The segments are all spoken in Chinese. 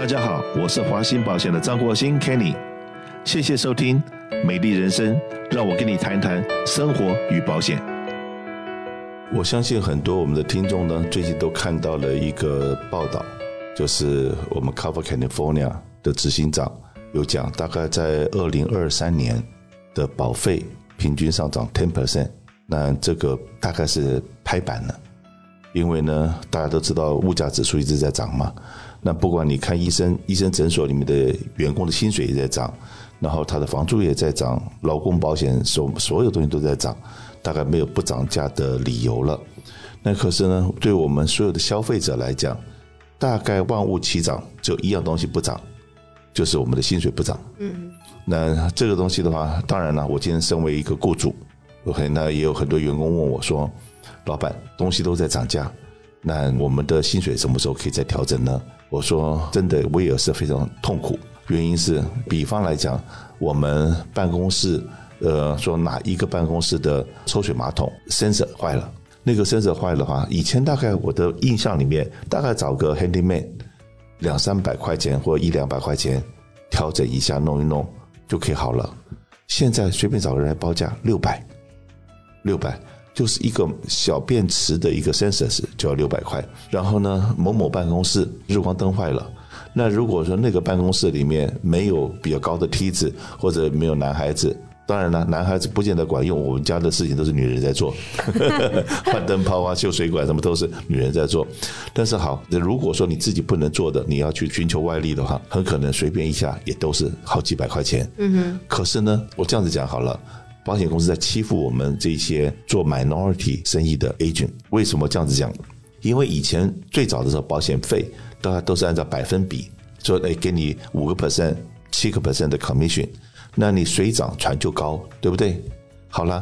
大家好，我是华兴保险的张国兴 Kenny，谢谢收听《美丽人生》，让我跟你谈谈生活与保险。我相信很多我们的听众呢，最近都看到了一个报道，就是我们 Cover California 的执行长有讲，大概在二零二三年的保费平均上涨 ten percent，那这个大概是拍板了，因为呢，大家都知道物价指数一直在涨嘛，那不管你看医生，医生诊所里面的员工的薪水也在涨，然后他的房租也在涨，劳工保险所所有东西都在涨。大概没有不涨价的理由了。那可是呢，对我们所有的消费者来讲，大概万物齐涨，只有一样东西不涨，就是我们的薪水不涨。嗯。那这个东西的话，当然了，我今天身为一个雇主，OK，那也有很多员工问我说：“老板，东西都在涨价，那我们的薪水什么时候可以再调整呢？”我说：“真的，我也是非常痛苦。原因是，比方来讲，我们办公室。”呃，说哪一个办公室的抽水马桶 sensor 坏了？那个 sensor 坏了的话，以前大概我的印象里面，大概找个 handyman 两三百块钱或一两百块钱调整一下，弄一弄就可以好了。现在随便找个人来报价六百，六百就是一个小便池的一个 sensor 就要六百块。然后呢，某某办公室日光灯坏了，那如果说那个办公室里面没有比较高的梯子，或者没有男孩子。当然了，男孩子不见得管用。我们家的事情都是女人在做，换灯泡啊、修水管什么都是女人在做。但是好，如果说你自己不能做的，你要去寻求外力的话，很可能随便一下也都是好几百块钱。嗯哼。可是呢，我这样子讲好了，保险公司在欺负我们这些做 minority 生意的 agent。为什么这样子讲？因为以前最早的时候，保险费大家都是按照百分比，说诶，给你五个 percent、七个 percent 的 commission。那你水涨船就高，对不对？好了，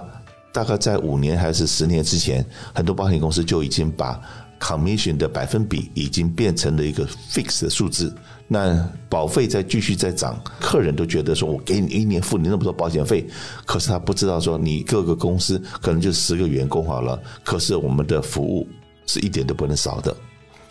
大概在五年还是十年之前，很多保险公司就已经把 commission 的百分比已经变成了一个 fixed 的数字。那保费再继续在涨，客人都觉得说，我给你一年付你那么多保险费，可是他不知道说，你各个公司可能就十个员工好了，可是我们的服务是一点都不能少的。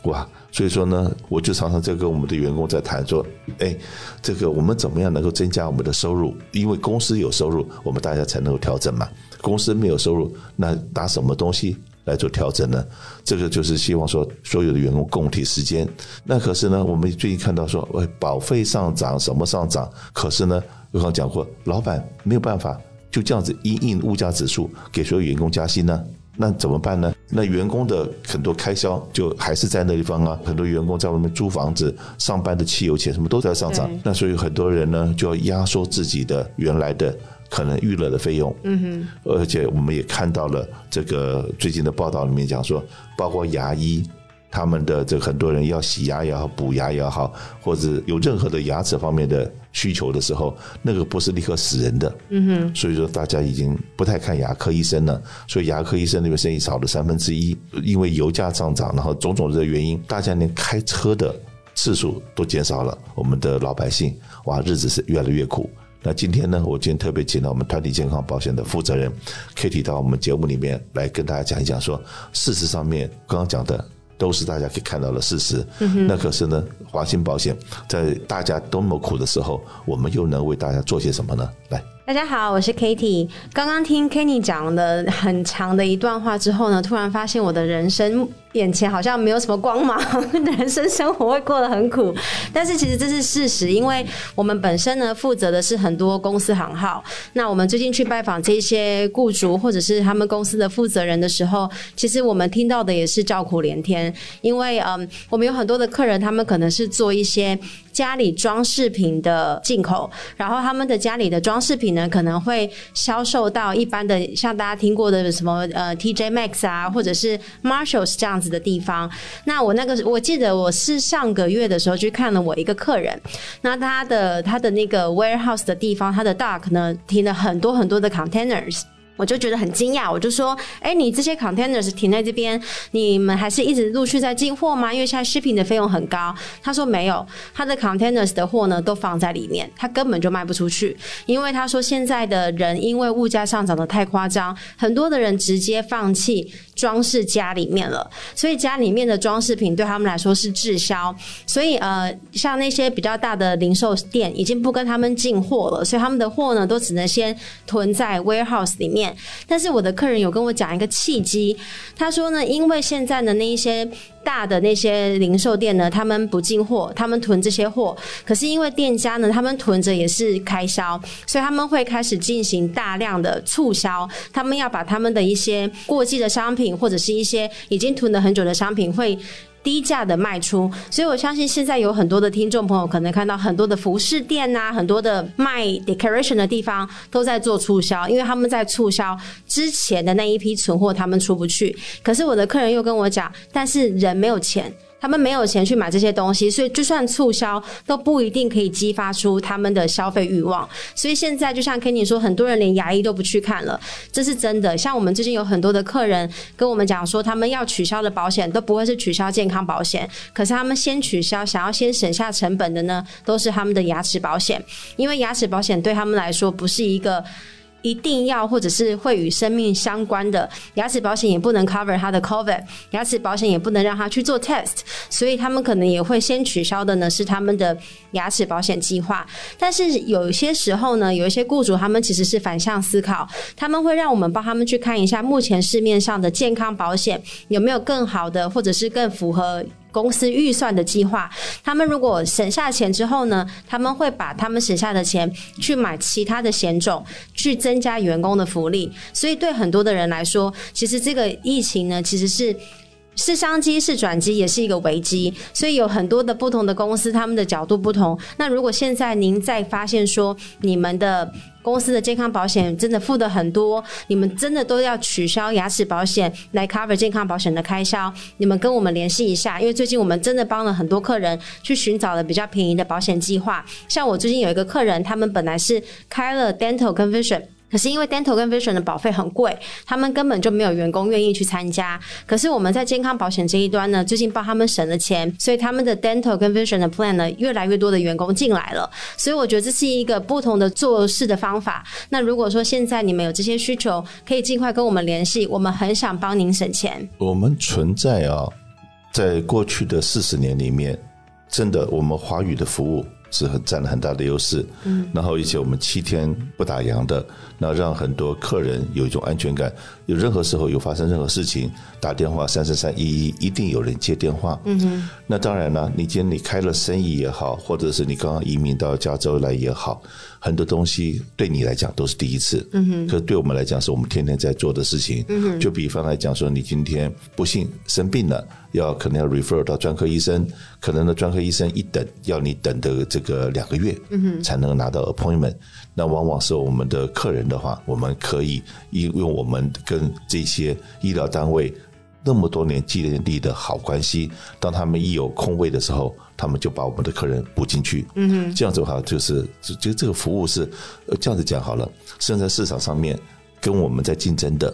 哇，所以说呢，我就常常在跟我们的员工在谈说，哎，这个我们怎么样能够增加我们的收入？因为公司有收入，我们大家才能够调整嘛。公司没有收入，那拿什么东西来做调整呢？这个就是希望说，所有的员工共体时间。那可是呢，我们最近看到说，喂，保费上涨，什么上涨？可是呢，我刚讲过，老板没有办法就这样子因应物价指数给所有员工加薪呢。那怎么办呢？那员工的很多开销就还是在那地方啊，很多员工在外面租房子、上班的汽油钱什么都在上涨。那所以很多人呢就要压缩自己的原来的可能预热的费用。嗯哼。而且我们也看到了这个最近的报道里面讲说，包括牙医。他们的这很多人要洗牙也好，补牙也好，或者有任何的牙齿方面的需求的时候，那个不是立刻死人的。嗯哼。所以说大家已经不太看牙科医生了，所以牙科医生那边生意少了三分之一，因为油价上涨，然后种种的原因，大家连开车的次数都减少了。我们的老百姓哇，日子是越来越苦。那今天呢，我今天特别请到我们团体健康保险的负责人 Kitty 到我们节目里面来跟大家讲一讲，说事实上面刚刚讲的。都是大家可以看到的事实。那可是呢，华兴保险在大家多么苦的时候，我们又能为大家做些什么呢？来。大家好，我是 Katie。刚刚听 Kenny 讲了很长的一段话之后呢，突然发现我的人生眼前好像没有什么光芒，人生生活会过得很苦。但是其实这是事实，因为我们本身呢负责的是很多公司行号。那我们最近去拜访这些雇主或者是他们公司的负责人的时候，其实我们听到的也是叫苦连天。因为嗯，我们有很多的客人，他们可能是做一些家里装饰品的进口，然后他们的家里的装饰品呢。可能会销售到一般的，像大家听过的什么呃 TJ Maxx 啊，或者是 Marshalls 这样子的地方。那我那个我记得我是上个月的时候去看了我一个客人，那他的他的那个 warehouse 的地方，他的 dock 呢停了很多很多的 containers。我就觉得很惊讶，我就说：“哎，你这些 containers 停在这边，你们还是一直陆续在进货吗？因为现在 shipping 的费用很高。”他说：“没有，他的 containers 的货呢都放在里面，他根本就卖不出去。因为他说现在的人因为物价上涨的太夸张，很多的人直接放弃装饰家里面了，所以家里面的装饰品对他们来说是滞销。所以呃，像那些比较大的零售店已经不跟他们进货了，所以他们的货呢都只能先囤在 warehouse 里面。”但是我的客人有跟我讲一个契机，他说呢，因为现在的那一些大的那些零售店呢，他们不进货，他们囤这些货，可是因为店家呢，他们囤着也是开销，所以他们会开始进行大量的促销，他们要把他们的一些过季的商品或者是一些已经囤了很久的商品会。低价的卖出，所以我相信现在有很多的听众朋友可能看到很多的服饰店呐、啊，很多的卖 decoration 的地方都在做促销，因为他们在促销之前的那一批存货，他们出不去。可是我的客人又跟我讲，但是人没有钱。他们没有钱去买这些东西，所以就算促销都不一定可以激发出他们的消费欲望。所以现在就像 Kenny 说，很多人连牙医都不去看了，这是真的。像我们最近有很多的客人跟我们讲说，他们要取消的保险都不会是取消健康保险，可是他们先取消，想要先省下成本的呢，都是他们的牙齿保险，因为牙齿保险对他们来说不是一个。一定要或者是会与生命相关的牙齿保险也不能 cover 他的 COVID，牙齿保险也不能让他去做 test，所以他们可能也会先取消的呢是他们的牙齿保险计划。但是有些时候呢，有一些雇主他们其实是反向思考，他们会让我们帮他们去看一下目前市面上的健康保险有没有更好的，或者是更符合。公司预算的计划，他们如果省下钱之后呢，他们会把他们省下的钱去买其他的险种，去增加员工的福利。所以对很多的人来说，其实这个疫情呢，其实是是商机，是转机，也是一个危机。所以有很多的不同的公司，他们的角度不同。那如果现在您再发现说，你们的公司的健康保险真的付的很多，你们真的都要取消牙齿保险来 cover 健康保险的开销。你们跟我们联系一下，因为最近我们真的帮了很多客人去寻找了比较便宜的保险计划。像我最近有一个客人，他们本来是开了 dental conversion。可是因为 dental 跟 vision 的保费很贵，他们根本就没有员工愿意去参加。可是我们在健康保险这一端呢，最近帮他们省了钱，所以他们的 dental 跟 vision 的 plan 呢，越来越多的员工进来了。所以我觉得这是一个不同的做事的方法。那如果说现在你们有这些需求，可以尽快跟我们联系，我们很想帮您省钱。我们存在啊，在过去的四十年里面，真的我们华语的服务。是很占了很大的优势，嗯，然后而且我们七天不打烊的，那让很多客人有一种安全感。有任何时候有发生任何事情，打电话三三三一一，一定有人接电话。嗯哼，那当然了，你今天你开了生意也好，或者是你刚刚移民到加州来也好，很多东西对你来讲都是第一次。嗯哼，可是对我们来讲，是我们天天在做的事情。嗯哼，就比方来讲说，你今天不幸生病了，要可能要 refer 到专科医生，可能的专科医生一等要你等的这个两个月，嗯哼，才能拿到 appointment。那往往是我们的客人的话，我们可以因为我们跟这些医疗单位那么多年建立的好关系，当他们一有空位的时候，他们就把我们的客人补进去。嗯哼，这样子的话，就是就这个服务是这样子讲好了。现在市场上面跟我们在竞争的。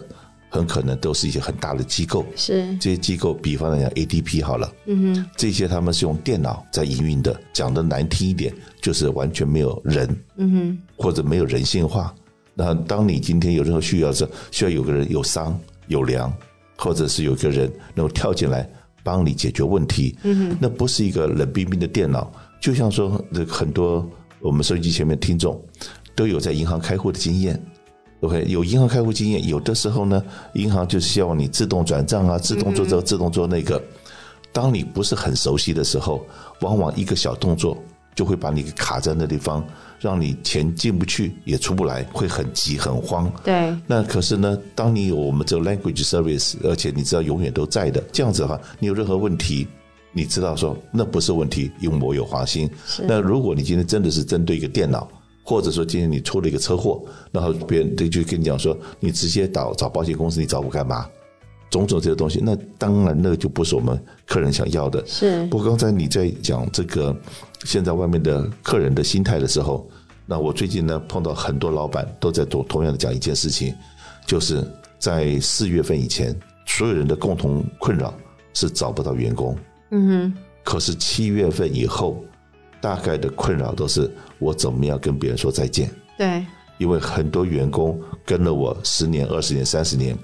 很可能都是一些很大的机构，是这些机构，比方来讲 ADP 好了，嗯哼，这些他们是用电脑在营运的，讲的难听一点，就是完全没有人，嗯哼，或者没有人性化。那当你今天有任何需要时，需要有个人有商有量，或者是有个人能够跳进来帮你解决问题，嗯，那不是一个冷冰冰的电脑。就像说，很多我们收音机前面听众都有在银行开户的经验。OK，有银行开户经验，有的时候呢，银行就希望你自动转账啊，自动做这个，自动做那个。当你不是很熟悉的时候，往往一个小动作就会把你卡在那地方，让你钱进不去也出不来，会很急很慌。对。那可是呢，当你有我们这个 language service，而且你知道永远都在的，这样子的话，你有任何问题，你知道说那不是问题，因为我有华兴。那如果你今天真的是针对一个电脑。或者说今天你出了一个车祸，然后别人就跟你讲说，你直接找找保险公司，你找我干嘛？种种这些东西，那当然那个就不是我们客人想要的。是。不过刚才你在讲这个现在外面的客人的心态的时候，那我最近呢碰到很多老板都在同同样的讲一件事情，就是在四月份以前，所有人的共同困扰是找不到员工。嗯哼。可是七月份以后，大概的困扰都是我怎么样跟别人说再见。对。因为很多员工跟了我十年、二十年、三十年，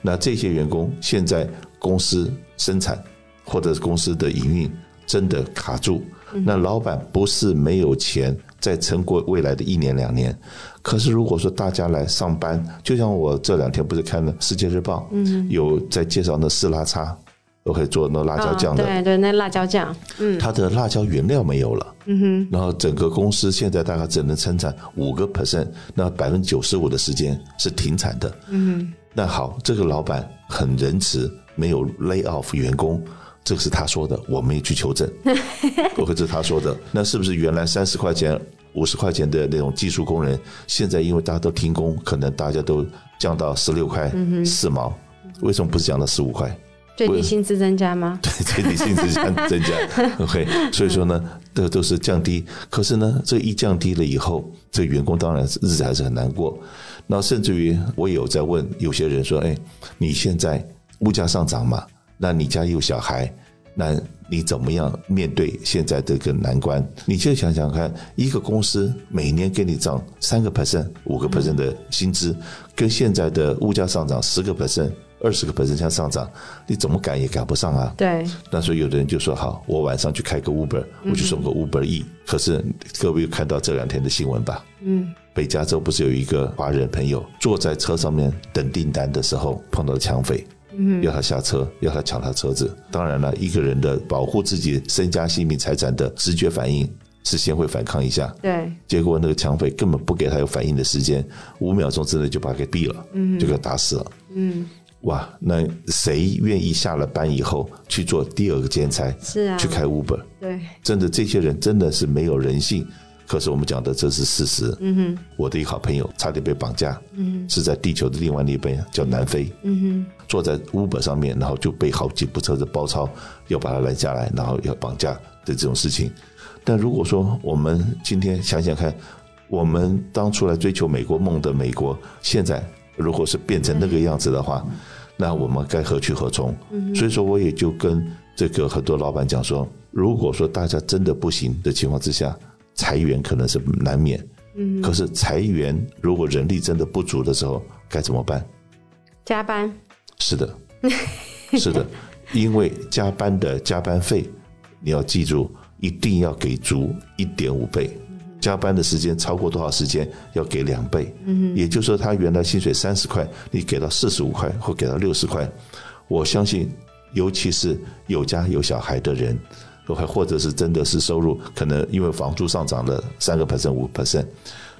那这些员工现在公司生产或者是公司的营运真的卡住，那老板不是没有钱再撑过未来的一年两年，可是如果说大家来上班，就像我这两天不是看了《世界日报》，嗯，有在介绍那四拉叉。都可以做那辣椒酱的，哦，对对，那辣椒酱，嗯，它的辣椒原料没有了，嗯哼，然后整个公司现在大概只能生产五个 percent，那百分之九十五的时间是停产的，嗯哼，那好，这个老板很仁慈，没有 lay off 员工，这个是他说的，我没去求证，不会是他说的，那是不是原来三十块钱、五十块钱的那种技术工人，现在因为大家都停工，可能大家都降到十六块四毛，为什么不是降到十五块？最低薪资增加吗？对，最低薪资增增加。OK，所以说呢，这都是降低。可是呢，这一降低了以后，这员工当然日子还是很难过。那甚至于我也有在问有些人说：“哎，你现在物价上涨嘛？那你家有小孩，那你怎么样面对现在这个难关？你就想想看，一个公司每年给你涨三个 percent、五个 percent 的薪资，跟现在的物价上涨十个 percent。”二十个百分点上涨，你怎么赶也赶不上啊？对。那所以有的人就说：“好，我晚上去开个 Uber，我去送个 Uber E。嗯”可是各位有看到这两天的新闻吧？嗯。北加州不是有一个华人朋友坐在车上面等订单的时候碰到了抢匪，嗯，要他下车，要他抢他车子。当然了，一个人的保护自己身家性命财产的直觉反应是先会反抗一下。对。结果那个抢匪根本不给他有反应的时间，五秒钟之内就把他给毙了，嗯，就给他打死了，嗯。哇，那谁愿意下了班以后去做第二个兼差？是啊，去开 Uber。对，真的这些人真的是没有人性。可是我们讲的这是事实。嗯哼，我的一个好朋友差点被绑架。嗯哼，是在地球的另外那边叫南非。嗯哼，坐在 Uber 上面，然后就被好几部车子包抄，要把他拦下来，然后要绑架的这种事情。但如果说我们今天想想看，我们当初来追求美国梦的美国，现在如果是变成那个样子的话，那我们该何去何从？所以说，我也就跟这个很多老板讲说，如果说大家真的不行的情况之下，裁员可能是难免。嗯，可是裁员如果人力真的不足的时候，该怎么办？加班。是的，是的，因为加班的加班费，你要记住，一定要给足一点五倍。加班的时间超过多少时间要给两倍，嗯，也就是说他原来薪水三十块，你给到四十五块或给到六十块，我相信，尤其是有家有小孩的人，或或者是真的是收入可能因为房租上涨了三个 percent 五 percent，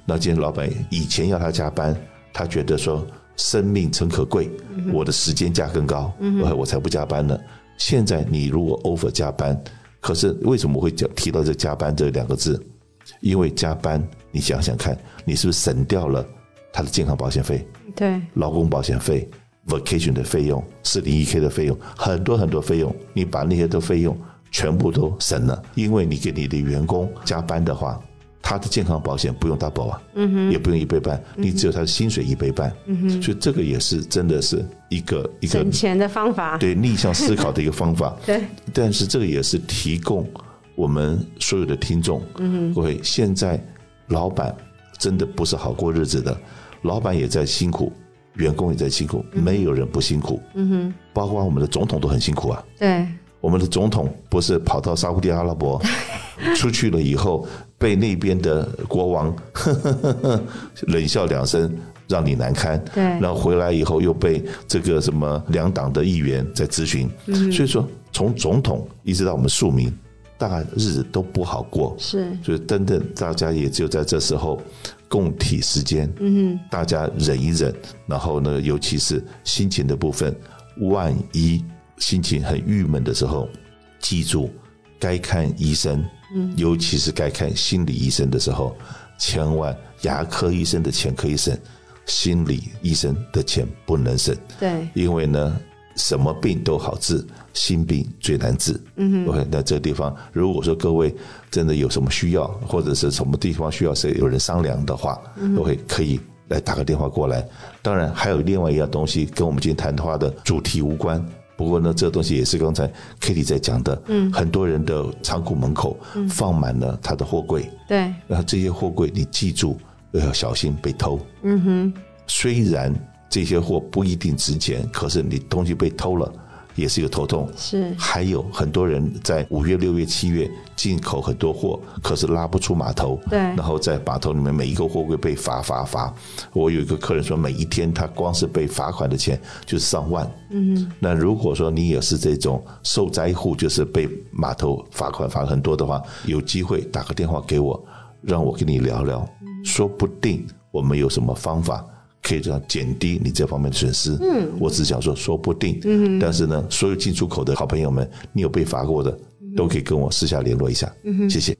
那今天老板以前要他加班，他觉得说生命诚可贵，我的时间价更高，我才不加班呢。现在你如果 over 加班，可是为什么会讲提到这加班这两个字？因为加班，你想想看，你是不是省掉了他的健康保险费？对，劳工保险费、vacation 的费用、四零一 k 的费用，很多很多费用，你把那些的费用全部都省了。因为你给你的员工加班的话，他的健康保险不用 double 啊，嗯哼，也不用一倍半，你只有他的薪水一倍半，嗯哼，所以这个也是真的是一个一个省钱的方法，对，逆向思考的一个方法，对，但是这个也是提供。我们所有的听众，各位，现在老板真的不是好过日子的，老板也在辛苦，员工也在辛苦，没有人不辛苦。嗯哼，包括我们的总统都很辛苦啊。对，我们的总统不是跑到沙乌地阿拉伯 出去了以后，被那边的国王呵呵呵冷笑两声，让你难堪。对，然后回来以后又被这个什么两党的议员在咨询。嗯，所以说从总统一直到我们庶民。大日子都不好过，是，所以等等，大家也只有在这时候共体时间，嗯哼，大家忍一忍，然后呢，尤其是心情的部分，万一心情很郁闷的时候，记住该看医生，嗯，尤其是该看心理医生的时候，千万牙科医生的钱可以省，心理医生的钱不能省，对，因为呢。什么病都好治，心病最难治。嗯哼，OK，那这个地方，如果说各位真的有什么需要，或者是什么地方需要谁有人商量的话，嗯，OK，可以来打个电话过来。当然，还有另外一样东西跟我们今天谈话的主题无关。不过呢，这个东西也是刚才 Kitty 在讲的。嗯，很多人的仓库门口放满了他的货柜。对，然后这些货柜你记住要小心被偷。嗯哼，虽然这些货不一定值钱，可是你东西被偷了。也是一个头痛，是还有很多人在五月、六月、七月进口很多货，可是拉不出码头，对，然后在码头里面每一个货柜被罚罚罚。我有一个客人说，每一天他光是被罚款的钱就是上万。嗯，那如果说你也是这种受灾户，就是被码头罚款罚很多的话，有机会打个电话给我，让我跟你聊聊，说不定我们有什么方法。可以这样减低你这方面的损失。嗯，我只想说，说不定。嗯，但是呢，所有进出口的好朋友们，你有被罚过的，都可以跟我私下联络一下。嗯，谢谢。